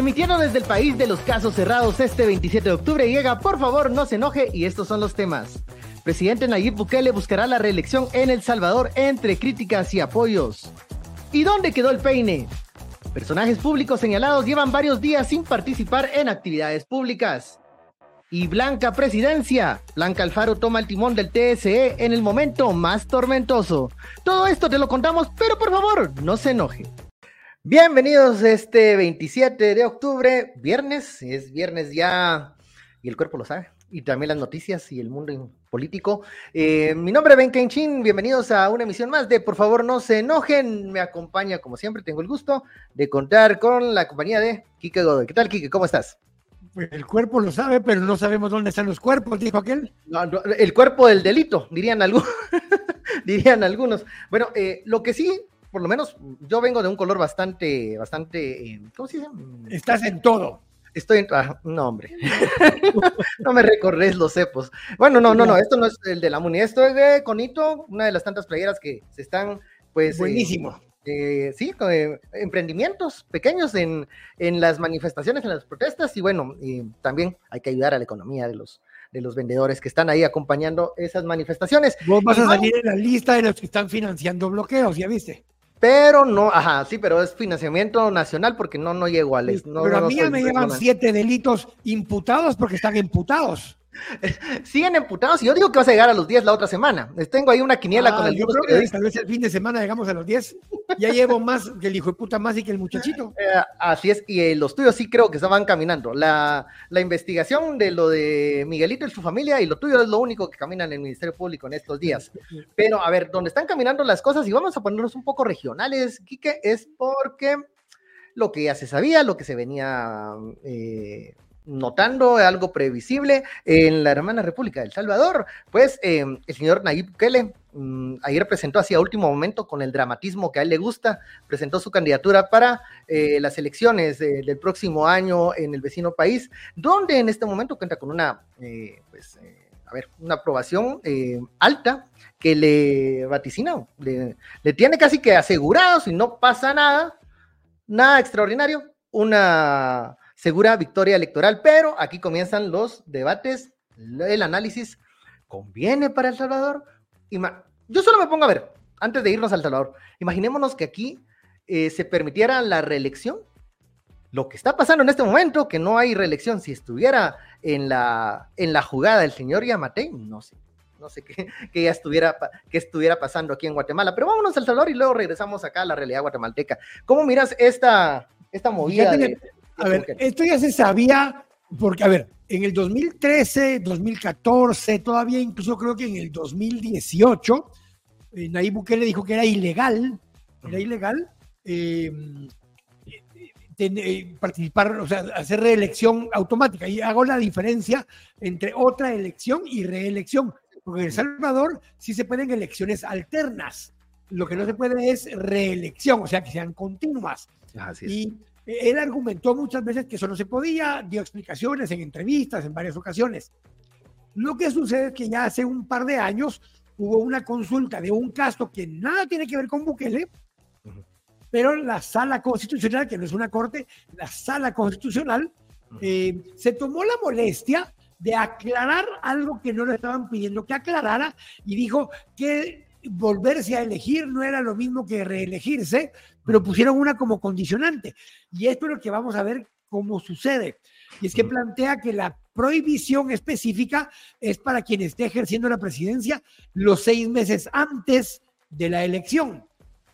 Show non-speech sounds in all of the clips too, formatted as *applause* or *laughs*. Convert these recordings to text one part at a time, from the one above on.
Emitiendo desde el país de los casos cerrados este 27 de octubre llega, por favor no se enoje y estos son los temas. Presidente Nayib Bukele buscará la reelección en El Salvador entre críticas y apoyos. ¿Y dónde quedó el peine? Personajes públicos señalados llevan varios días sin participar en actividades públicas. Y Blanca Presidencia. Blanca Alfaro toma el timón del TSE en el momento más tormentoso. Todo esto te lo contamos, pero por favor, no se enoje. Bienvenidos este 27 de octubre, viernes, es viernes ya y el cuerpo lo sabe, y también las noticias y el mundo político. Eh, mi nombre es Ben Kenchin, bienvenidos a una emisión más de Por favor no se enojen, me acompaña como siempre, tengo el gusto de contar con la compañía de Kike Godoy. ¿Qué tal Kike? ¿Cómo estás? El cuerpo lo sabe, pero no sabemos dónde están los cuerpos, dijo aquel. el cuerpo del delito, dirían algunos. *laughs* dirían algunos. Bueno, eh, lo que sí por lo menos yo vengo de un color bastante, bastante, eh, ¿cómo se dice? Estás en todo. Estoy en, ah, no hombre, *laughs* no me recorres los cepos. Bueno, no, no, no, esto no es el de la MUNI, esto es de Conito, una de las tantas playeras que se están, pues... Eh, Buenísimo. Eh, sí, emprendimientos pequeños en, en, las manifestaciones, en las protestas, y bueno, también hay que ayudar a la economía de los, de los vendedores que están ahí acompañando esas manifestaciones. Vos vas a salir en la lista de los que están financiando bloqueos, ¿ya viste? Pero no, ajá, sí, pero es financiamiento nacional porque no, no llego a No, pero a mí me llevan siete delitos imputados porque están imputados. *laughs* Siguen emputados y yo digo que vas a llegar a los 10 la otra semana. Tengo ahí una quiniela con ah, el Yo creo que tal vez el fin de semana llegamos a los 10. Ya llevo más que el hijo de puta más y que el muchachito. *laughs* Eh, así es, y eh, los tuyos sí creo que van caminando. La, la, investigación de lo de Miguelito y su familia y lo tuyo es lo único que camina en el Ministerio Público en estos días. *laughs* Pero a ver, donde están caminando las cosas y vamos a ponernos un poco regionales, Quique, es porque lo que ya se sabía, lo que se venía... Eh, notando algo previsible en la hermana República del Salvador, pues eh, el señor Nayib Bukele mm, ayer presentó así a último momento con el dramatismo que a él le gusta, presentó su candidatura para eh, las elecciones del próximo año en el vecino país, donde en este momento cuenta con una, eh, pues, a ver, una aprobación alta que le vaticina, le, le tiene casi que asegurado, si no pasa nada, nada extraordinario, una segura victoria electoral, pero aquí comienzan los debates, el análisis. ¿Conviene para El Salvador? Yo solo me pongo a ver, antes de irnos a El Salvador, imaginémonos que aquí eh, se permitiera la reelección. Lo que está pasando en este momento, que no hay reelección, si estuviera en la, en la jugada del señor Yamatei, no sé, no sé qué, *laughs* que ya estuviera, qué estuviera pasando aquí en Guatemala. Pero vámonos a El Salvador y luego regresamos acá a la realidad guatemalteca. ¿Cómo miras esta, esta movida? De, a ver, esto ya se sabía, porque, a ver, en el 2013, 2014, todavía incluso creo que en el 2018, eh, Nayib Bukele dijo que era ilegal, era ilegal eh, eh, participar, o sea, hacer reelección automática. Y hago la diferencia entre otra elección y reelección, porque en El Salvador sí se pueden elecciones alternas. Lo que no se puede es reelección, o sea, que sean continuas. Así es. Y él argumentó muchas veces que eso no se podía, dio explicaciones en entrevistas en varias ocasiones. Lo que sucede es que ya hace un par de años hubo una consulta de un caso que nada tiene que ver con Bukele, pero la sala constitucional, que no es una corte, la sala constitucional, eh, se tomó la molestia de aclarar algo que no le estaban pidiendo que aclarara y dijo que volverse a elegir no era lo mismo que reelegirse, pero pusieron una como condicionante. Y esto es lo que vamos a ver cómo sucede. Y es que plantea que la prohibición específica es para quien esté ejerciendo la presidencia los seis meses antes de la elección.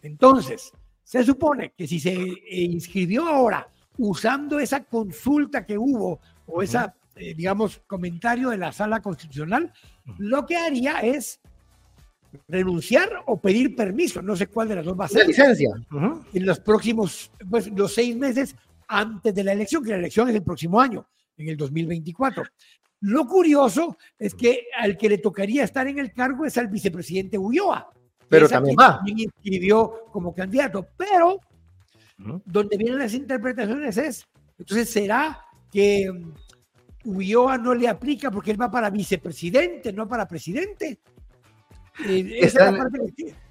Entonces, se supone que si se inscribió ahora usando esa consulta que hubo o esa, eh, digamos, comentario de la sala constitucional, lo que haría es renunciar o pedir permiso, no sé cuál de las dos va a ser. licencia. En los próximos, pues los seis meses antes de la elección, que la elección es el próximo año, en el 2024. Lo curioso es que al que le tocaría estar en el cargo es al vicepresidente Ulloa. Pero también va. También inscribió como candidato, pero donde vienen las interpretaciones es, entonces será que Ulloa no le aplica porque él va para vicepresidente, no para presidente esa,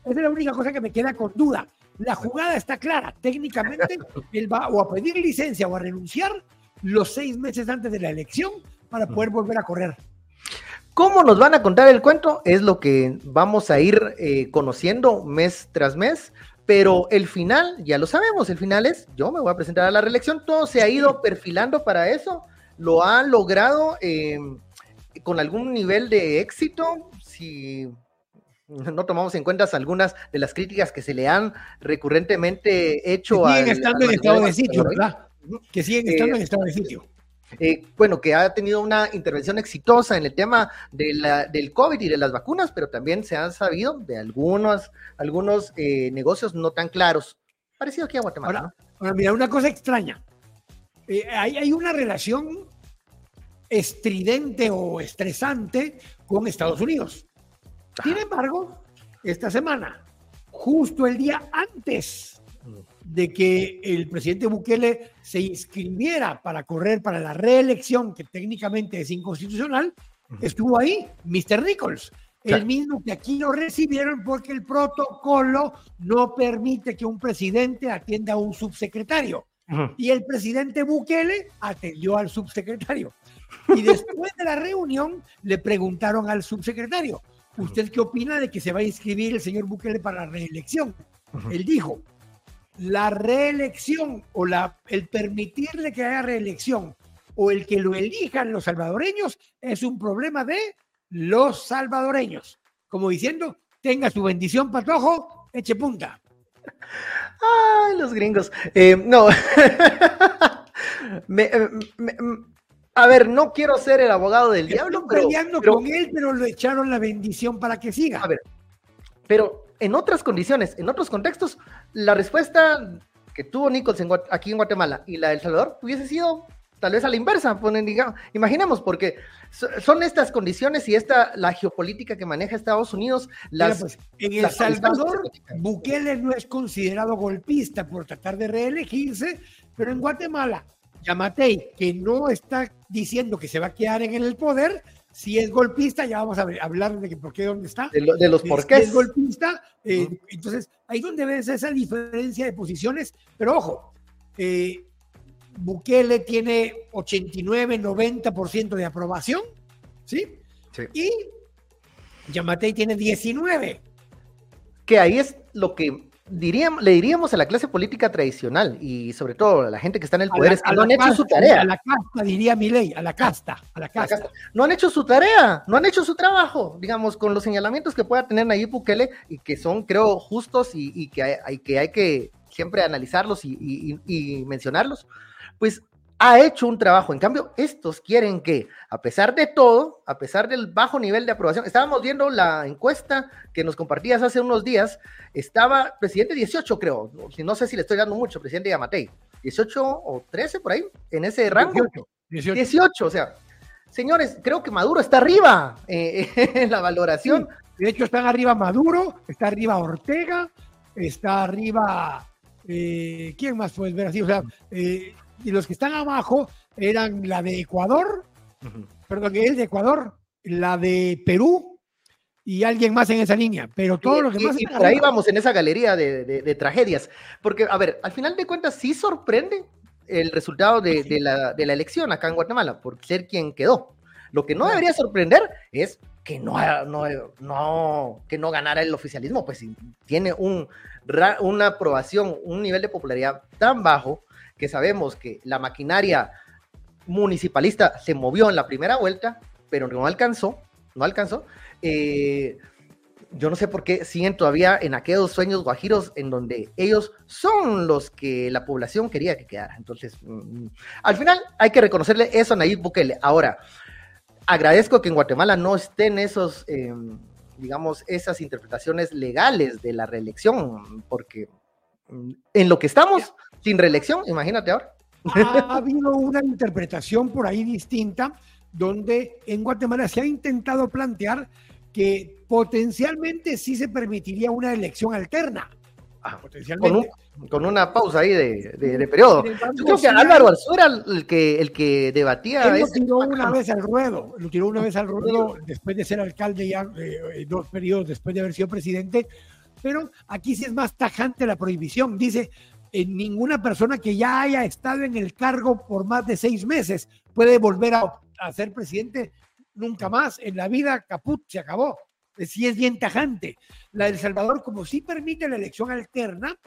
es la única cosa que me queda con duda. La jugada está clara. Técnicamente, *laughs* él va o a pedir licencia o a renunciar los seis meses antes de la elección para poder volver a correr. ¿Cómo nos van a contar el cuento? Es lo que vamos a ir eh, conociendo mes tras mes, pero el final, ya lo sabemos, el final es, yo me voy a presentar a la reelección, todo se ha ido perfilando para eso, lo ha logrado eh, con algún nivel de éxito, si no tomamos en cuenta algunas de las críticas que se le han recurrentemente hecho que siguen estando en estado de sitio, ¿verdad? Que siguen estando en estado de sitio. Eh, bueno, que ha tenido una intervención exitosa en el tema de la, del COVID y de las vacunas, pero también se han sabido de algunos, algunos eh, negocios no tan claros, parecido aquí a Guatemala. Ahora, mira, una cosa extraña. Eh, hay, hay una relación estridente o estresante con Estados Unidos. Sin embargo, esta semana, justo el día antes de que el presidente Bukele se inscribiera para correr para la reelección, que técnicamente es inconstitucional, estuvo ahí Mr. Nichols, el mismo que aquí lo recibieron porque el protocolo no permite que un presidente atienda a un subsecretario. Y el presidente Bukele atendió al subsecretario. Y después de la reunión le preguntaron al subsecretario, ¿usted qué opina de que se va a inscribir el señor Bukele para la reelección? Él dijo, la reelección o la, el permitirle que haya reelección o el que lo elijan los salvadoreños es un problema de los salvadoreños. Como diciendo, tenga su bendición, patojo, eche punta. Ay, los gringos. Eh, no. *laughs* Eh, a ver, no quiero ser el abogado del diablo, pero, peleando con él, pero le echaron la bendición para que siga. A ver, pero en otras condiciones, en otros contextos, la respuesta que tuvo Nichols aquí en Guatemala y la del Salvador hubiese sido tal vez a la inversa, ponen, digamos, imaginemos, porque son estas condiciones y esta la geopolítica que maneja Estados Unidos. Las, pues, en El Salvador, Bukele no es considerado golpista por tratar de reelegirse, pero en Guatemala, Yamatei, que no está diciendo que se va a quedar en el poder, si es golpista, ya vamos a hablar de que por qué, dónde está. De, los por qué. es golpista, eh, entonces ahí donde ves esa diferencia de posiciones, pero ojo, eh, Bukele tiene 89, 90% de aprobación, ¿sí? sí. Y Yamatei tiene 19. Que ahí es lo que diríamos, le diríamos a la clase política tradicional y sobre todo a la gente que está en el poder, es que no han hecho su tarea. A la casta, diría mi ley, a la casta, a la casta. No han hecho su tarea, no han hecho su trabajo, digamos, con los señalamientos que pueda tener Nayib Bukele y que son, creo, justos y, que, hay, que hay que siempre analizarlos y mencionarlos. Pues ha hecho un trabajo. En cambio, estos quieren que, a pesar de todo, a pesar del bajo nivel de aprobación, estábamos viendo la encuesta que nos compartías hace unos días, estaba presidente 18, creo, no sé si le estoy dando mucho, presidente Yamatei, 18 o 13 por ahí, en ese rango. 18, 18. o sea, señores, creo que Maduro está arriba eh, *laughs* en la valoración. de hecho, están arriba Maduro, está arriba Ortega, está arriba, eh, ¿quién más puedes ver así? O sea, eh, y los que están abajo eran la de Ecuador, perdón, que es de Ecuador, la de Perú y alguien más en esa línea, pero todos los demás... Y, por ahí vamos en esa galería de, tragedias, porque, a ver, al final de cuentas sí sorprende el resultado de, la, elección acá en Guatemala, por ser quien quedó. Lo que no debería sorprender es que no, no, no, que no ganara el oficialismo, pues si tiene un, una aprobación, un nivel de popularidad tan bajo, que sabemos que la maquinaria municipalista se movió en la primera vuelta, pero no alcanzó, no alcanzó. Eh, yo no sé por qué siguen todavía en aquellos sueños guajiros en donde ellos son los que la población quería que quedara. Entonces, mm, al final hay que reconocerle eso a Nayib Bukele. Ahora, agradezco que en Guatemala no estén esos, em, digamos, esas interpretaciones legales de la reelección, porque mm, en lo que estamos, sin reelección, imagínate ahora. Ha *laughs* habido una interpretación por ahí distinta, donde en Guatemala se ha intentado plantear que potencialmente sí se permitiría una elección alterna. Ah, potencialmente. Con, una pausa ahí de, periodo. Yo creo que Álvaro Arzura el que, el que debatía. Él lo tiró una vez al ruedo, lo tiró una vez al ruedo después de ser alcalde ya eh, dos periodos después de haber sido presidente, Pero aquí sí es más tajante la prohibición. Dice, en ninguna persona que ya haya estado en el cargo por más de seis meses puede volver a, ser presidente nunca más. En la vida, caput, se acabó. Sí es bien tajante. La del Salvador, como sí permite la elección alterna,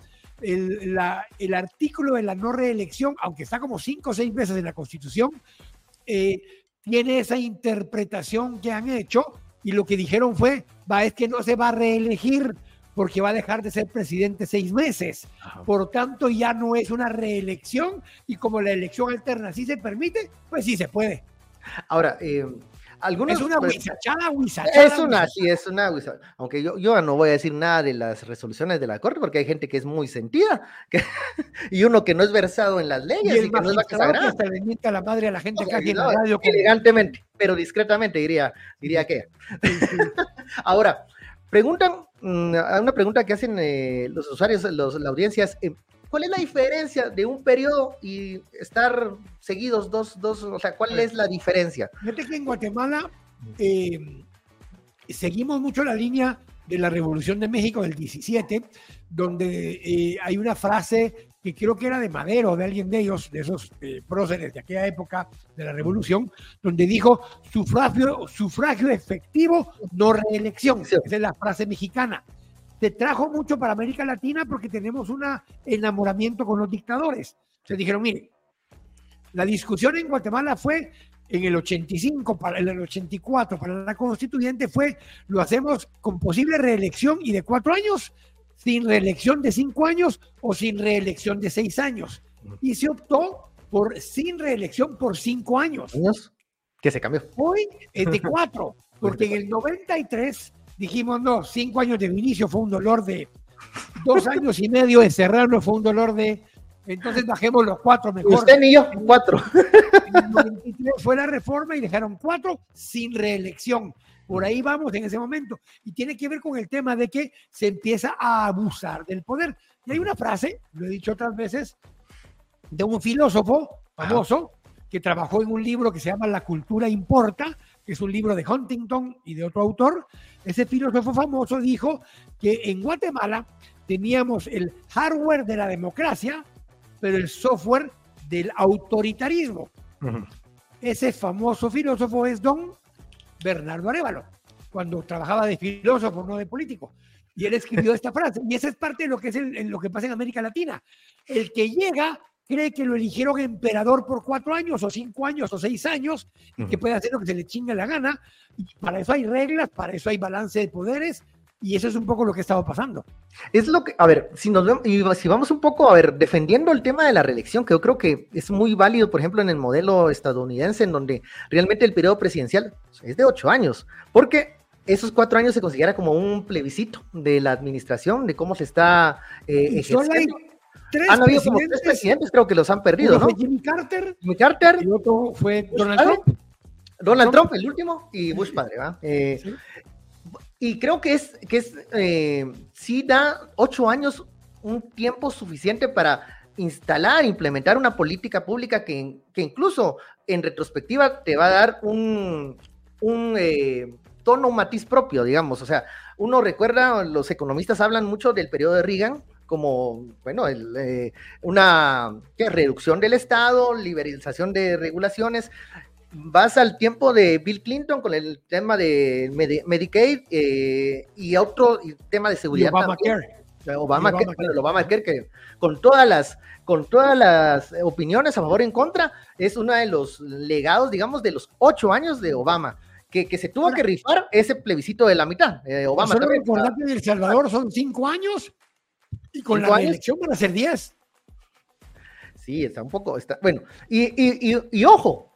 el, el artículo de la no reelección, aunque está como cinco o seis veces en la Constitución, eh, tiene esa interpretación que han hecho y lo que dijeron fue, va, es que no se va a reelegir porque va a dejar de ser presidente seis meses. Por tanto, ya no es una reelección y como la elección alterna sí se permite, pues sí se puede. Ahora, eh, es una pues, Es una, sí, es una Aunque yo, yo no voy a decir nada de las resoluciones de la Corte porque hay gente que es muy sentida *laughs* y uno que no es versado en las leyes y, que no es sagrada. Que la madre a la gente que en la radio. Elegantemente, pero discretamente diría, diría que. *laughs* Ahora, preguntan, mm, una pregunta que hacen eh, los usuarios, los, la audiencia es, eh, ¿Cuál es la diferencia de un periodo y estar seguidos dos, dos, o sea, cuál es la diferencia? Fíjate que en Guatemala eh, seguimos mucho la línea de la Revolución de México del 17, donde eh, hay una frase que creo que era de Madero, de alguien de ellos, de esos eh, próceres de aquella época de la Revolución, donde dijo sufragio, sufragio efectivo, no reelección. Esa es la frase mexicana te trajo mucho para América Latina porque tenemos un enamoramiento con los dictadores. Se dijeron, mire, la discusión en Guatemala fue en el 85, para el 84, para la constituyente fue, lo hacemos con posible reelección y de cuatro años, sin reelección de cinco años o sin reelección de seis años. Y se optó por sin reelección por cinco años. Que se cambió. Hoy es de *laughs* cuatro, porque en el 93 dijimos, no, cinco años de inicio fue un dolor de dos años y medio encerrarnos fue un dolor de. Entonces bajemos los cuatro mejor. Usted ni yo, cuatro. fue la reforma y dejaron cuatro sin reelección. Por ahí vamos en ese momento. Y tiene que ver con el tema de que se empieza a abusar del poder. Y hay una frase, lo he dicho otras veces, de un filósofo famoso que trabajó en un libro que se llama La cultura importa, que es un libro de Huntington y de otro autor, ese filósofo famoso dijo que en Guatemala teníamos el hardware de la democracia, pero el software del autoritarismo. Ese famoso filósofo es don Bernardo Arevalo, cuando trabajaba de filósofo, no de político. Y él escribió esta *laughs* frase. Y esa es parte de lo que, es lo que pasa en América Latina. El que llega cree que lo eligieron emperador por cuatro años o cinco años o seis años y que puede hacer lo que se le chinga la gana. Y para eso hay reglas, para eso hay balance de poderes y eso es un poco lo que estaba pasando. Es lo que, a ver, si nos y si vamos un poco, a ver, defendiendo el tema de la reelección, que yo creo que es muy válido, por ejemplo, en el modelo estadounidense, en donde realmente el periodo presidencial es de ocho años, porque esos cuatro años se considera como un plebiscito de la administración, de cómo se está eh, ejerciendo han habido como tres presidentes, creo que los han perdido, ¿no? Fue Jimmy Carter. Jimmy Carter. Y otro fue Donald Trump. Donald Trump, el último, y Bush padre, ¿va? Eh, y creo que es, que es eh, sí da ocho años un tiempo suficiente para instalar, implementar una política pública que, que incluso en retrospectiva te va a dar un, un eh, tono, un matiz propio, digamos. O sea, uno recuerda, los economistas hablan mucho del periodo de Reagan, como, bueno, eh, una reducción del Estado, liberalización de regulaciones. Vas al tiempo de Bill Clinton con el tema de Medicaid eh, y otro tema de seguridad. Obamacare. Obamacare, Obama Obamacare que con todas las con todas las opiniones a favor y en contra, es uno de los legados, digamos, de los ocho años de Obama. Que, que, se tuvo que rifar ese plebiscito de la mitad. Eh, Obama solo recordar que en El Salvador son cinco años y con la elección van a ser 10. Sí, está un poco, está, bueno, y, ojo,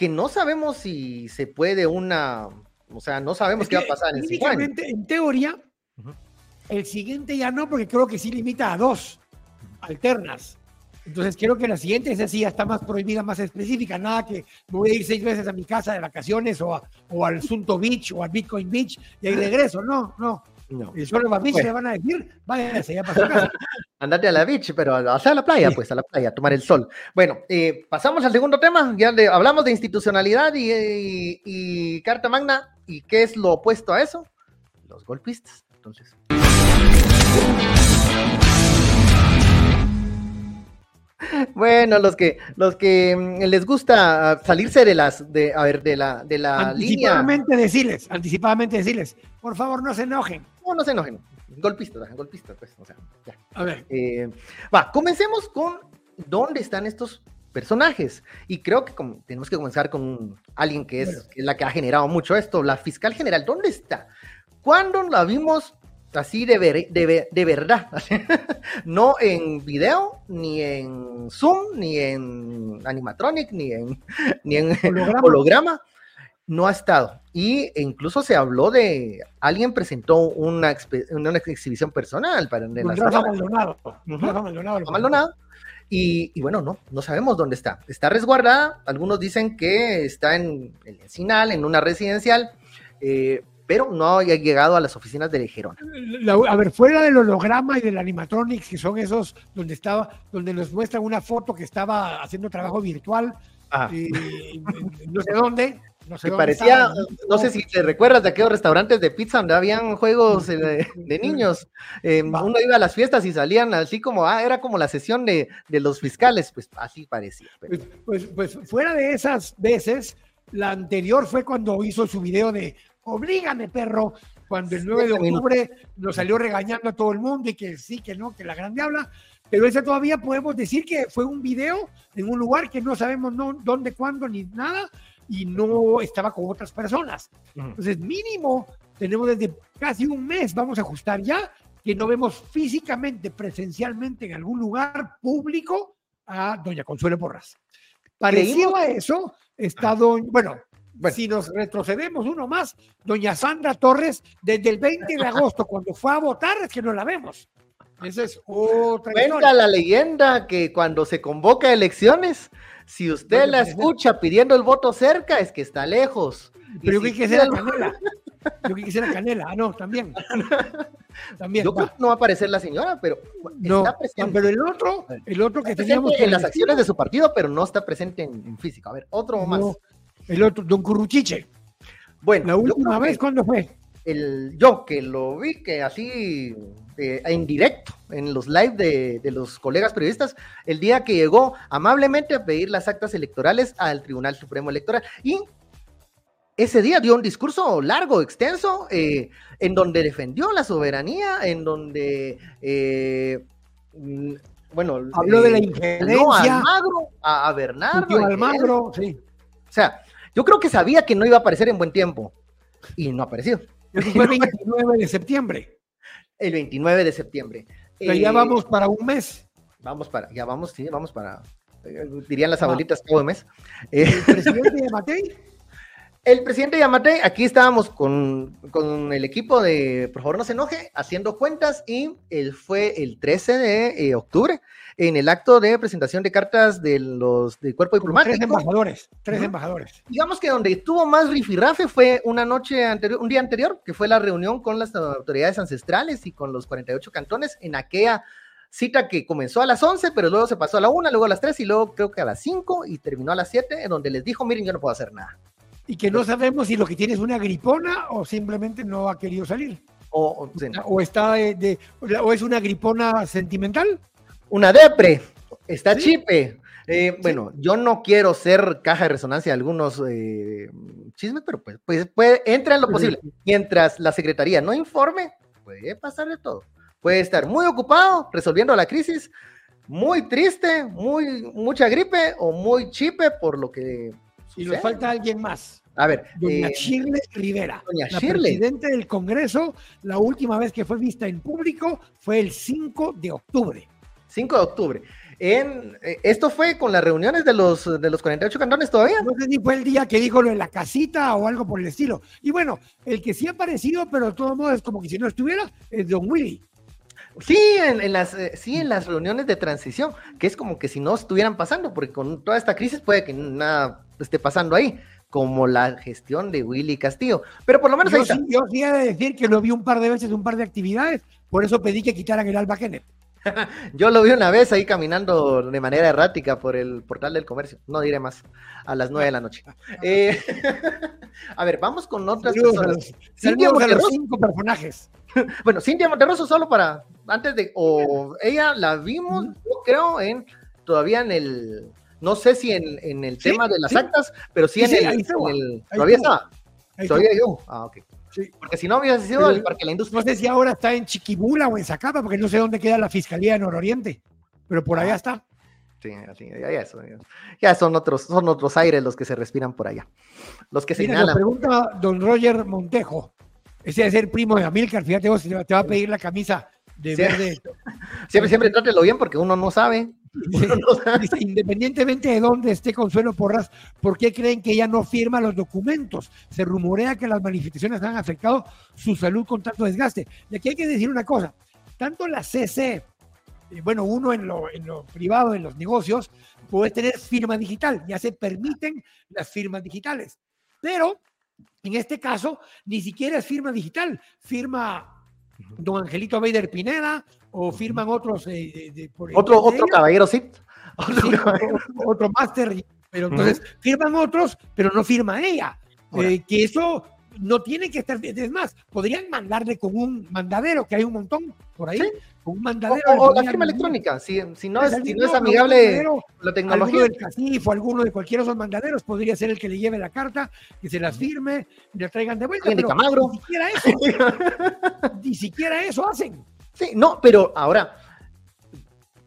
que no sabemos si se puede una, o sea, no sabemos qué va a pasar en cinco años. En teoría, el siguiente ya no, porque creo que sí limita a dos alternas. Entonces quiero que la siguiente, esa sí ya está más prohibida, más específica, nada que me voy a ir seis veces a mi casa de vacaciones o, o al Sunto Beach o al Bitcoin Beach y ahí *laughs* regreso. No, no. No. Y solo a beach le van a decir, váyanse ya para su casa. *laughs* Andate a la beach, pero a la playa, pues a la playa, a tomar el sol. Bueno, eh, pasamos al segundo tema. Ya hablamos de institucionalidad y, y, Carta Magna. ¿Y qué es lo opuesto a eso? Los golpistas. entonces. Bueno, los que los que mm, les gusta salirse de las de a ver de la de la línea. Anticipadamente decirles, anticipadamente decirles, por favor no se enojen. No, no se enojen. Golpistas, golpistas, pues, o sea, ya. A ver. Eh, va, comencemos con dónde están estos personajes. Y creo que como, tenemos que comenzar con alguien que es, que es la que ha generado mucho esto, la fiscal general. ¿Dónde está? ¿Cuándo la vimos así de, de, de, verdad, *laughs* no en video, ni en Zoom, ni en animatronic, ni en, *laughs* ni en holograma. no ha estado. Y incluso se habló de, alguien presentó una, una exhibición personal para en Maldonado. Maldonado. Y, y, bueno, no, no sabemos dónde está. Está resguardada, algunos dicen que está en el Encinal, en una residencial, eh, pero no ha llegado a las oficinas de Lejerón. A ver, fuera del holograma y del animatronics, que son esos donde estaba, donde nos muestran una foto que estaba haciendo trabajo virtual, y, no sé dónde. No sé parecía, no sé si te recuerdas de aquellos restaurantes de pizza donde habían juegos eh, de, niños. Eh, uno iba a las fiestas y salían así como, ah, era como la sesión de, los fiscales, pues así parecía. Pues, pues, pues fuera de esas veces, la anterior fue cuando hizo su video de Oblígame, perro, cuando el 9 de octubre nos salió regañando a todo el mundo y que sí, que no, que la grande habla, pero ese todavía podemos decir que fue un video en un lugar que no sabemos no, dónde, cuándo, ni nada, y no estaba con otras personas. Entonces, mínimo, tenemos desde casi un mes, vamos a ajustar ya, que no vemos físicamente, presencialmente en algún lugar público a doña Consuelo Porras. Parecido a eso, está don, bueno, si nos retrocedemos uno más, doña Sandra Torres, desde el 20 de agosto, cuando fue a votar, es que no la vemos. Esa es otra Cuenta la leyenda que cuando se convoca a elecciones, si usted la escucha pidiendo el voto cerca, es que está lejos. Pero yo que era Canela. Yo que era Canela. Ah, no, también. *laughs* también. Yo creo que no va a aparecer la señora, pero no, está presente. Pero el otro, el otro que teníamos. en las acciones de su partido, pero no está presente en, físico. A ver, otro más el otro, Don Curruchiche. Bueno, la última vez, ¿cuándo fue? El, yo que lo vi que así eh, en directo en los live de, de, los colegas periodistas el día que llegó amablemente a pedir las actas electorales al Tribunal Supremo Electoral y ese día dio un discurso largo, extenso, eh, en donde defendió la soberanía, en donde, eh, bueno, habló de la injerencia. a Almagro, a, a Bernardo. Almagro, sí. O sea, yo creo que sabía que no iba a aparecer en buen tiempo y no apareció. el *laughs* 29 de septiembre. El 29 de septiembre. Pero ya eh, vamos para un mes. Vamos para, ya vamos, sí, vamos para, eh, dirían las abuelitas todo el mes. ¿El eh, *laughs* presidente Yamatei? El presidente Yamatei, aquí estábamos con, con, el equipo de, por favor no se enoje, haciendo cuentas y él fue el 13 de octubre en el acto de presentación de cartas de los del cuerpo diplomático. Tres embajadores, tres embajadores. Digamos que donde estuvo más rifirrafe fue una noche anterior, un día anterior, que fue la reunión con las autoridades ancestrales y con los 48 cantones en aquella cita que comenzó a las 11, pero luego se pasó a la 1, luego a las 3 y luego creo que a las 5 y terminó a las 7, en donde les dijo, miren, yo no puedo hacer nada. Y que no sabemos si lo que tiene es una gripona o simplemente no ha querido salir. O, o, está de, o es una gripona sentimental una depre, está chipe. Eh, bueno, yo no quiero ser caja de resonancia de algunos eh, chismes, pero pues, pues puede, entra en lo posible. Mientras la Secretaría no informe, puede pasar de todo. Puede estar muy ocupado resolviendo la crisis, muy triste, muy mucha gripe o muy chipe por lo que. Y nos falta alguien más. A ver. Doña eh, Shirley Rivera. Doña la Shirley. presidente del Congreso, la última vez que fue vista en público fue el 5 de octubre. 5 de octubre. En, eh, esto fue con las reuniones de los, de los 48 cantones todavía. No sé si fue el día que dijo lo de la casita o algo por el estilo. Y bueno, el que sí ha aparecido, pero de todos modos es como que si no estuviera, es Don Willy. Sí, en, las, eh, sí, en las reuniones de transición, que es como que si no estuvieran pasando, porque con toda esta crisis puede que nada esté pasando ahí, como la gestión de Willy Castillo. Pero por lo menos yo ahí Sí, yo sí he de decir que lo vi un par de veces, un par de actividades, por eso pedí que quitaran el Alba Kenneth. *laughs* Yo lo vi una vez ahí caminando de manera errática por el portal del comercio. No diré más. A las nueve de la noche. *laughs* Eh, *laughs* a ver, vamos con otras personas. cinco personajes. bueno, Cintia Monterroso, solo para, antes de, o ella la vimos, yo creo, en, todavía en el, no sé si en, en el tema de las actas, pero sí, en, el, todavía estaba. Todavía yo. Ah, ok. Porque si no hubiese sido el Parque de la Industria. No sé si ahora está en Chiquibula o en Zacapa, porque no sé dónde queda la Fiscalía de Nororiente, pero por allá ah. está. Sí, así, ya, ya, son otros, son otros aires los que se respiran por allá. Los que Mira, Nos pregunta don Roger Montejo. Ese es el primo de Amilcar, fíjate vos, te va a pedir la camisa de verde. *laughs* Siempre, siempre trátelo bien porque uno no sabe. *laughs* independientemente de dónde esté Consuelo Porras, ¿por qué creen que ella no firma los documentos? Se rumorea que las manifestaciones han afectado su salud con tanto desgaste. Y aquí hay que decir una cosa, tanto la CC, eh, bueno, uno en lo, en lo privado, en los negocios, puede tener firma digital, ya se permiten las firmas digitales, pero en este caso ni siquiera es firma digital, firma don Angelito Bader Pineda o firman otros. Eh, otro otro caballero, sí. Otro, máster, pero entonces firman otros, pero no firma ella. Eh, que eso no tiene que estar. Es más, podrían mandarle con un mandadero, que hay un montón por ahí. Con un mandadero. O, la firma electrónica, si, si, no, es, si no es amigable la tecnología. Alguno del CACIF o alguno de cualquiera de esos mandaderos podría ser el que le lleve la carta, que se las firme y le traigan de vuelta. Pero ni siquiera eso. ni siquiera eso hacen. Sí, no, pero ahora,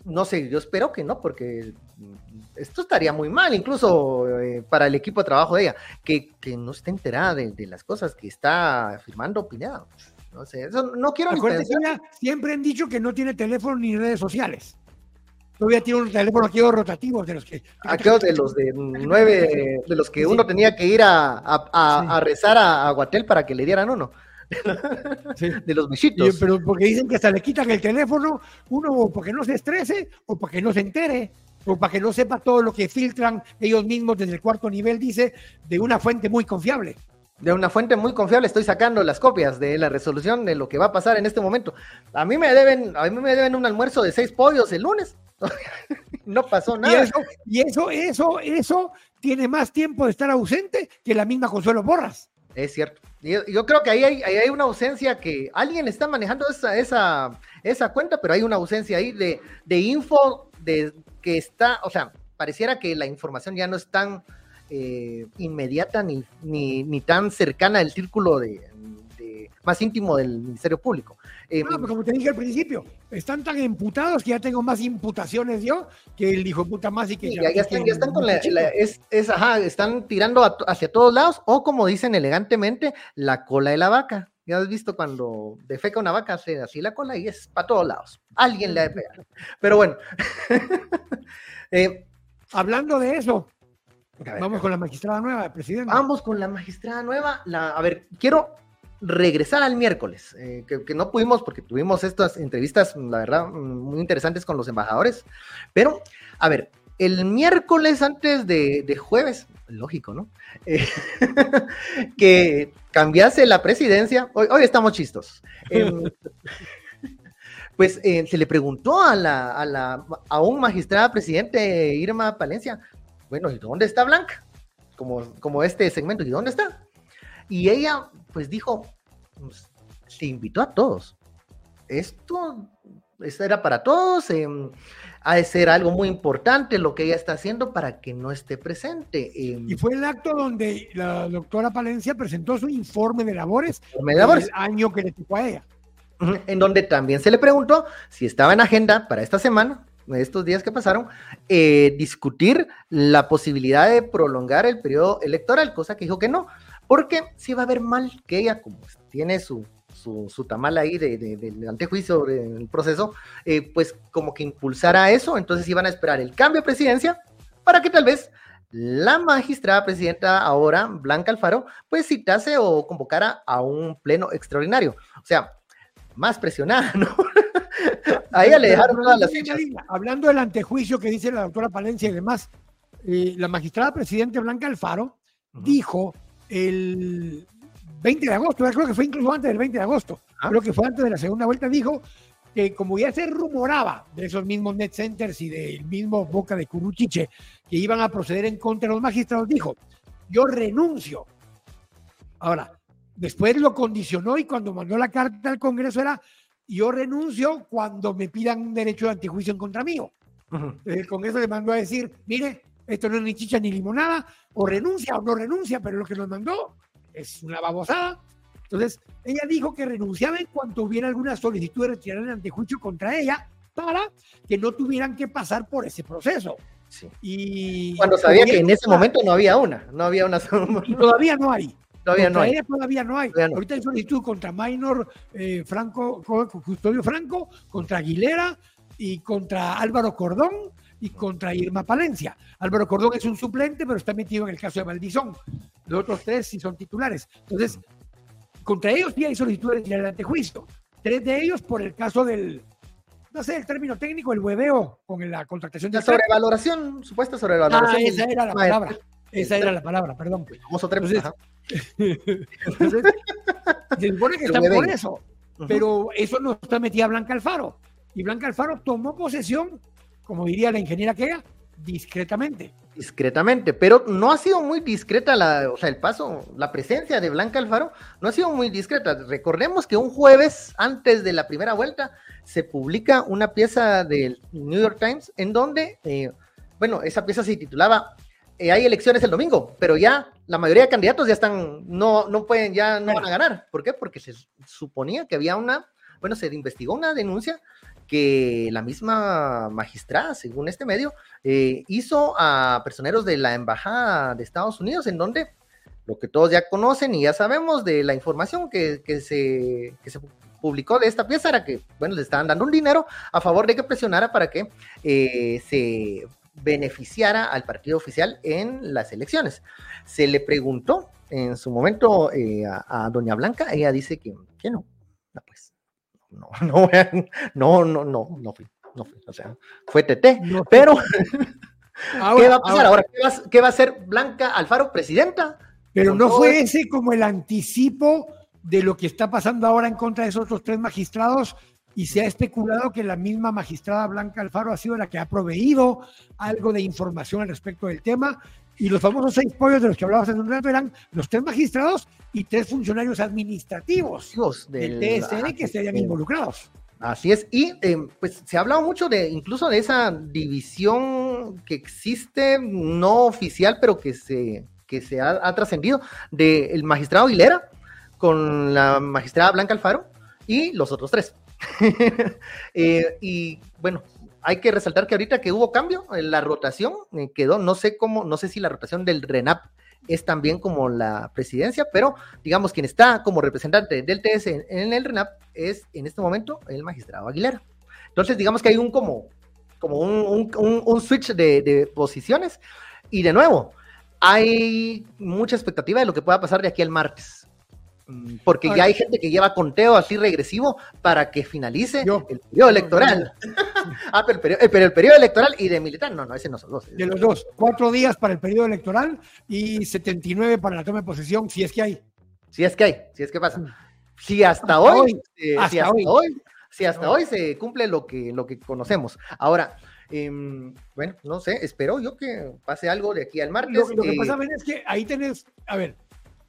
no sé, yo espero que no, porque esto estaría muy mal, incluso eh, para el equipo de trabajo de ella, que, no esté enterada de, las cosas que está firmando Pineda. No sé, eso no quiero ni pensar. Siempre han dicho que no tiene teléfono ni redes sociales. Todavía tiene un teléfono aquí rotativos de los que. Aquellos de los de nueve, de los que uno tenía que ir a, rezar a, a Guatel para que le dieran uno. De los bichitos. pero porque dicen que hasta le quitan el teléfono, uno para que no se estrese o para que no se entere o para que no sepa todo lo que filtran ellos mismos desde el cuarto nivel, dice, de una fuente muy confiable. De una fuente muy confiable estoy sacando las copias de la resolución de lo que va a pasar en este momento. A mí me deben, a mí me deben un almuerzo de seis pollos el lunes. *laughs* no pasó nada. Y eso, y eso, eso, eso tiene más tiempo de estar ausente que la misma Consuelo Borras. Es cierto. Yo, creo que ahí hay, una ausencia que alguien está manejando esa, esa, esa cuenta, pero hay una ausencia ahí de, de, info de que está, o sea, pareciera que la información ya no es tan eh, inmediata ni, ni, ni, tan cercana al círculo de, más íntimo del Ministerio Público. Eh, como te dije al principio, están tan imputados que ya tengo más imputaciones yo que el hijo puta más y que ya, ya, están, ya están con la, es, es, ajá, están tirando hacia todos lados o como dicen elegantemente, la cola de la vaca. Ya has visto cuando defeca una vaca, hace así la cola y es para todos lados. Alguien le ha de pegar. Pero bueno. *laughs* eh, Hablando de eso, vamos con la magistrada nueva, presidente. Vamos con la magistrada nueva. La, a ver, quiero regresar al miércoles, eh, que, no pudimos porque tuvimos estas entrevistas, la verdad, muy interesantes con los embajadores. Pero, a ver, el miércoles antes de, jueves, lógico, ¿no? Eh, *laughs* que cambiase la presidencia, hoy, hoy estamos chistos. Em, *laughs* pues eh, se le preguntó a, la, a, la, a un magistrado presidente, Irma Palencia, bueno, ¿y dónde está Blanca? Como, como este segmento, ¿y dónde está? Y ella, pues dijo, se invitó a todos. Esto, esto era para todos. Em, ha de ser algo muy importante lo que ella está haciendo para que no esté presente. Em. y fue el acto donde la doctora Palencia presentó su informe de labores, de labores. el año que le tocó a ella. En donde también se le preguntó si estaba en agenda para esta semana, estos días que pasaron, eh, discutir la posibilidad de prolongar el periodo electoral, cosa que dijo que no, porque si va a ver mal que ella, como tiene su, su, tamal ahí de, del antejuicio del proceso, eh, pues como que impulsara eso, entonces iban a esperar el cambio de presidencia para que tal vez la magistrada presidenta ahora, Blanca Alfaro, pues citase o convocara a un pleno extraordinario. O sea, más presionada, ¿no? *laughs* a ella le dejaron todas las. Hablando del antejuicio que dice la doctora Palencia y demás, eh, la magistrada presidenta Blanca Alfaro dijo el 20 de agosto, creo que fue incluso antes del 20 de agosto, ah. creo que fue antes de la segunda vuelta, dijo que como ya se rumoraba de esos mismos net centers y del mismo Boca de Curuchiche que iban a proceder en contra de los magistrados, dijo, yo renuncio. Ahora, después lo condicionó y cuando mandó la carta al Congreso era yo renuncio cuando me pidan un derecho de antejuicio en contra mío. El Congreso le mandó a decir, mire, esto no es ni chicha ni limonada, o renuncia o no renuncia, pero lo que nos mandó es una babosada. Entonces, ella dijo que renunciaba en cuanto hubiera alguna solicitud de retirar el antejuicio contra ella para que no tuvieran que pasar por ese proceso. Y cuando sabía que en ese momento no había una, no había una. Y todavía no hay. Todavía no hay. todavía no hay. Ahorita hay solicitud contra Minor eh, Franco, Custodio Franco, contra Aguilera y contra Álvaro Cordón y contra Irma Palencia. Álvaro Cordón es un suplente, pero está metido en el caso de Valdizón. Los otros tres sí son titulares. Entonces, contra ellos sí hay solicitudes de antejuicio. Tres de ellos por el caso del, no sé el término técnico, el hueveo con la contratación de... La sobrevaloración, supuesta sobrevaloración. Ah, esa era la palabra. Esa era la palabra, perdón. Famoso entonces, entonces, se supone que está por eso. Pero eso no está metida Blanca Alfaro. Y Blanca Alfaro tomó posesión, como diría la ingeniera Kea, discretamente. Discretamente, pero no ha sido muy discreta la, o sea, el paso, la presencia de Blanca Alfaro no ha sido muy discreta. Recordemos que un jueves antes de la primera vuelta se publica una pieza del New York Times en donde, eh, bueno, esa pieza se titulaba eh, Hay elecciones el domingo, pero ya la mayoría de candidatos ya están, no, no pueden, ya no van a ganar. ¿Por qué? Porque se suponía que había una, bueno, se investigó una denuncia que la misma magistrada, según este medio, eh, hizo a personeros de la Embajada de Estados Unidos, en donde lo que todos ya conocen y ya sabemos de la información que, se, que se publicó de esta pieza era que, bueno, le estaban dando un dinero a favor de que presionara para que eh, se beneficiara al partido oficial en las elecciones. Se le preguntó en su momento eh, a, doña Blanca, ella dice que, que no, pues, no, *laughs* no, no, no, no, no fui, no fui, o sea, fue TT, pero, *laughs* ¿qué va a pasar ahora? ¿Qué, va, ¿Qué va a hacer Blanca Alfaro, presidenta? Pero no fue ese como el anticipo de lo que está pasando ahora en contra de esos otros tres magistrados y se ha especulado que la misma magistrada Blanca Alfaro ha sido la que ha proveído algo de información al respecto del tema. Y los famosos seis pollos de los que hablabas en un rato eran los tres magistrados y tres funcionarios administrativos del, TSE que estarían involucrados. Así es, y eh, pues se ha hablado mucho de incluso de esa división que existe, no oficial, pero que se, que se ha, ha trascendido, del magistrado Aguilera, con la magistrada Blanca Alfaro y los otros tres. *laughs* Eh, y bueno, hay que resaltar que ahorita que hubo cambio, en la rotación eh, quedó, no sé cómo, no sé si la rotación del RENAP es también como la presidencia, pero digamos quien está como representante del TS en, el RENAP es en este momento el magistrado Aguilera. Entonces, digamos que hay un como, como un, switch de, de posiciones. Y de nuevo, hay mucha expectativa de lo que pueda pasar de aquí al martes. Mm, porque ya hay gente que lleva conteo así regresivo para que finalice el periodo electoral. Ah, pero el, periodo, electoral y de militar, no, no, ese no son dos. De los dos, cuatro días para el periodo electoral y 79 para la toma de posesión, si es que hay. Si es que hay, si es que pasa. Si hasta, hoy, si hasta hoy, si hasta hoy se cumple lo que, lo que conocemos. Ahora, em, bueno, no sé, espero yo que pase algo de aquí al martes. Lo, que pasa es que ahí tenés, a ver,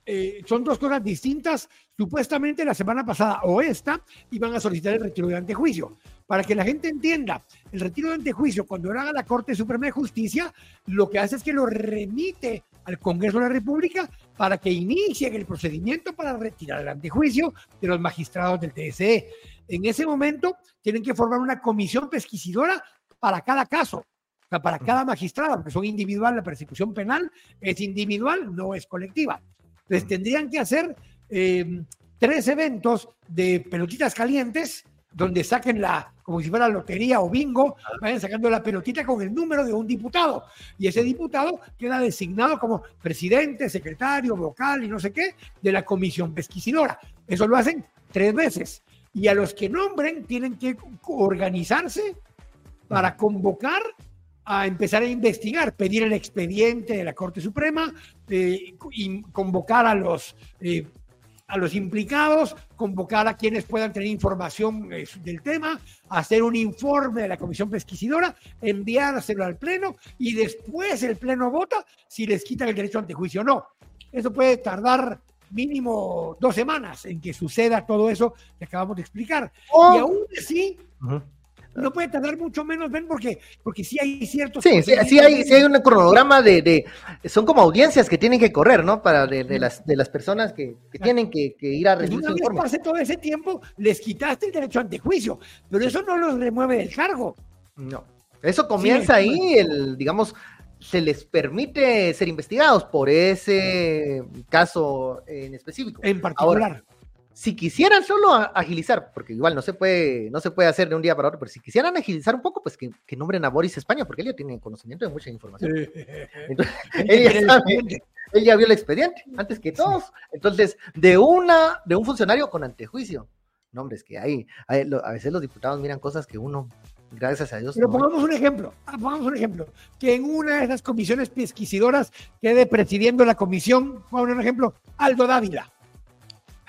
eh, son dos cosas distintas. Supuestamente la semana pasada o esta iban a solicitar el retiro de antejuicio. Para que la gente entienda, el retiro de antejuicio, cuando haga la Corte Suprema de Justicia, lo que hace es que lo remite al Congreso de la República para que inicien el procedimiento para retirar el antejuicio de los magistrados del TSE. En ese momento tienen que formar una comisión pesquisidora para cada caso, para cada magistrado, porque son individual, la persecución penal es individual, no es colectiva. Entonces tendrían que hacer em, tres eventos de pelotitas calientes donde saquen la, como si fuera lotería o bingo, vayan sacando la pelotita con el número de un diputado. Y ese diputado queda designado como presidente, secretario, vocal y no sé qué de la comisión pesquisidora. Eso lo hacen tres veces. Y a los que nombren tienen que organizarse para convocar a empezar a investigar, pedir el expediente de la Corte Suprema, eh, y convocar a los, eh, a los implicados, convocar a quienes puedan tener información eh, del tema, hacer un informe de la comisión pesquisidora, enviárselo al Pleno y después el Pleno vota si les quitan el derecho ante juicio o no. Eso puede tardar mínimo dos semanas en que suceda todo eso que acabamos de explicar. Oh. Y aún así, no puede tardar mucho menos, ven, porque, porque sí hay ciertos... Sí, sí, sí hay, sí hay un cronograma de, de, son como audiencias que tienen que correr, ¿no? Para de, de las, de las personas que, que tienen que, que, ir a rendir su informe. pase todo ese tiempo, les quitaste el derecho ante juicio, pero eso no los remueve del cargo. No, eso comienza sí, ahí, el, digamos, se les permite ser investigados por ese caso en específico. En particular. Ahora, si quisieran solo agilizar, porque igual no se puede, no se puede hacer de un día para otro, pero si quisieran agilizar un poco, pues que, que nombren a Boris España, porque él ya tiene conocimiento de mucha información. Entonces, *laughs* *laughs* él, ya sabe, él, ya vio el expediente antes que todos. Entonces, de una, de un funcionario con antejuicio. nombres que hay, hay a veces los diputados miran cosas que uno gracias a Dios. Pero pongamos un ejemplo, ah, pongamos un ejemplo, que en una de esas comisiones pesquisidoras quede presidiendo la comisión, pongamos un ejemplo, Aldo Dávila.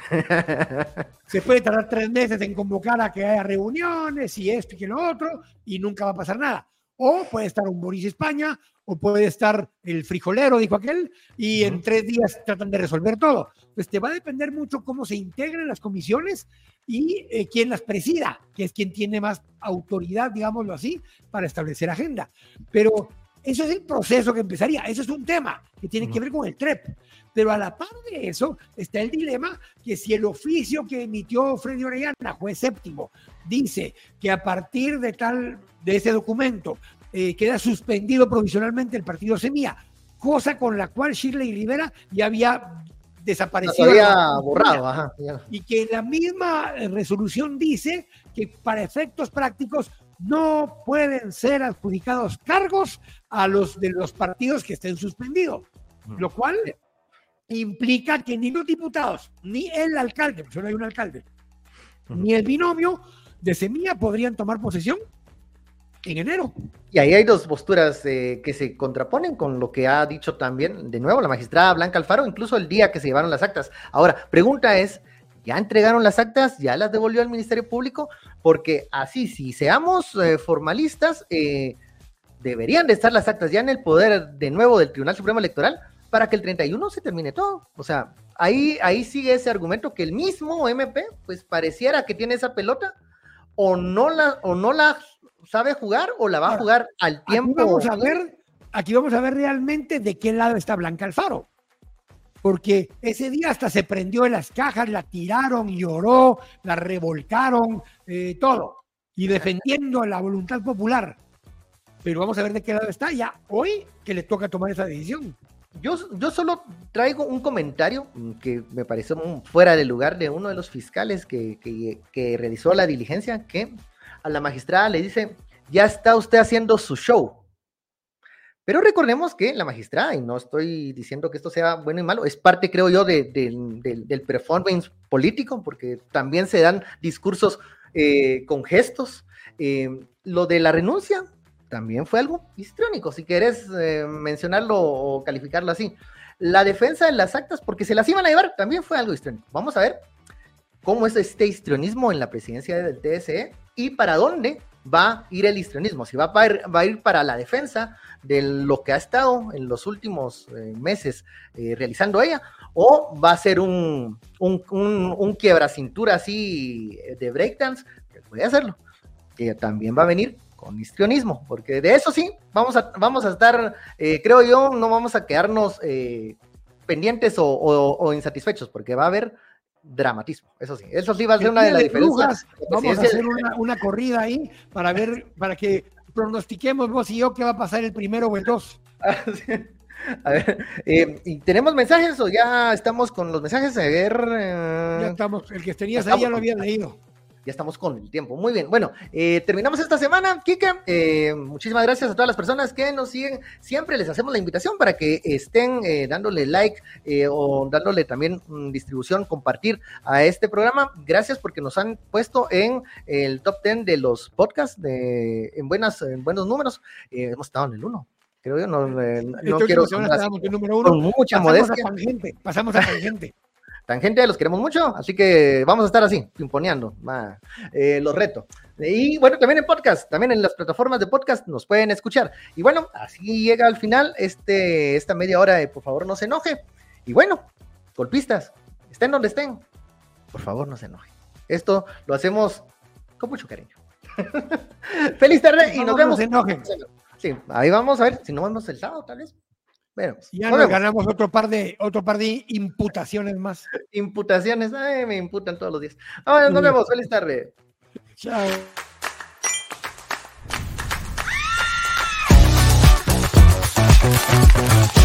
*laughs* Se puede tardar tres meses en convocar a que haya reuniones y esto y que lo otro, y nunca va a pasar nada. O puede estar un Boris España, o puede estar el frijolero, dijo aquel, y en tres días tratan de resolver todo. Pues te va a depender mucho cómo se integren las comisiones y eh, quién las presida, que es quien tiene más autoridad, digámoslo así, para establecer agenda. Pero eso es el proceso que empezaría. Eso es un tema que tiene que ver con el TREP. Pero a la par de eso está el dilema que si el oficio que emitió Freddy Orellana, juez séptimo, dice que a partir de tal de ese documento eh, queda suspendido provisionalmente el partido Semilla, cosa con la cual Shirley Rivera ya había desaparecido. había borrado, ajá, Y que la misma resolución dice que para efectos prácticos no pueden ser adjudicados cargos a los de los partidos que estén suspendidos, lo cual implica que ni los diputados, ni el alcalde, porque solo hay un alcalde, ni el binomio de Semilla podrían tomar posesión en enero. Y ahí hay dos posturas eh, que se contraponen con lo que ha dicho también, de nuevo, la magistrada Blanca Alfaro, incluso el día que se llevaron las actas. Ahora, pregunta es, ¿ya entregaron las actas? ¿Ya las devolvió al Ministerio Público? Porque así, si seamos eh, formalistas, eh, deberían de estar las actas ya en el poder de nuevo del Tribunal Supremo Electoral para que el 31 se termine todo. O sea, ahí, ahí sigue ese argumento que el mismo MP, pues pareciera que tiene esa pelota, o no la, o no la sabe jugar, o la va a jugar al tiempo. Aquí vamos a ver, aquí vamos a ver realmente de qué lado está Blanca Alfaro. Porque ese día hasta se prendió en las cajas, la tiraron, lloró, la revolcaron, eh, todo. Y defendiendo la voluntad popular. Pero vamos a ver de qué lado está ya hoy que le toca tomar esa decisión. Yo, yo solo traigo un comentario que me pareció fuera de lugar de uno de los fiscales que, que, realizó la diligencia, que a la magistrada le dice, ya está usted haciendo su show. Pero recordemos que la magistrada, y no estoy diciendo que esto sea bueno y malo, es parte, creo yo, de, del performance político, porque también se dan discursos eh, con gestos. Eh, lo de la renuncia, también fue algo histriónico, si querés eh, mencionarlo o calificarlo así. La defensa de las actas, porque se las iban a llevar, también fue algo histriónico. Vamos a ver cómo es este histrionismo en la presidencia del TSE y para dónde va a ir el histrionismo. Si va a ir, va a ir para la defensa de lo que ha estado en los últimos eh, meses eh, realizando ella, o va a ser un, un, un quiebracintura así de breakdance, que puede hacerlo, que también va a venir con histrionismo, porque de eso sí, vamos a, vamos a estar, eh, creo yo, no vamos a quedarnos eh, pendientes o, insatisfechos, porque va a haber dramatismo, eso sí, eso sí va a ser una de las diferencias. Vamos a hacer una, corrida ahí para ver, para que pronostiquemos vos y yo qué va a pasar el primero o el dos. A ver, eh, ¿y tenemos mensajes o ya estamos con los mensajes? A ver. ya estamos, el que tenías ahí ya lo había leído ya estamos con el tiempo. Muy bien, bueno, eh, terminamos esta semana, Kike. Eh, muchísimas gracias a todas las personas que nos siguen. Siempre les hacemos la invitación para que estén eh, dándole like o dándole también mm, distribución, compartir a este programa. Gracias porque nos han puesto en el top 10 de los podcasts de, en, buenas, en buenos números. hemos estado en el 1 creo yo, no, no quiero... Número uno. Con mucha pasamos modestia. A pasamos a tangente. Tangente, los queremos mucho, así que vamos a estar así, imponeando eh, los retos. Y bueno, también en podcast, también en las plataformas de podcast nos pueden escuchar. Y bueno, así llega al final este, esta media hora de por favor no se enoje. Y bueno, golpistas, estén donde estén, por favor no se enojen. Esto lo hacemos con mucho cariño. *laughs* Feliz tarde y nos vemos. No se enojen. Sí, ahí vamos a ver si nos vemos el sábado, tal vez. Bueno, ya nos, ganamos otro par de otro par de imputaciones más. Imputaciones, ay, me imputan todos los días. Ahora nos vemos, feliz tarde. Chao. Thank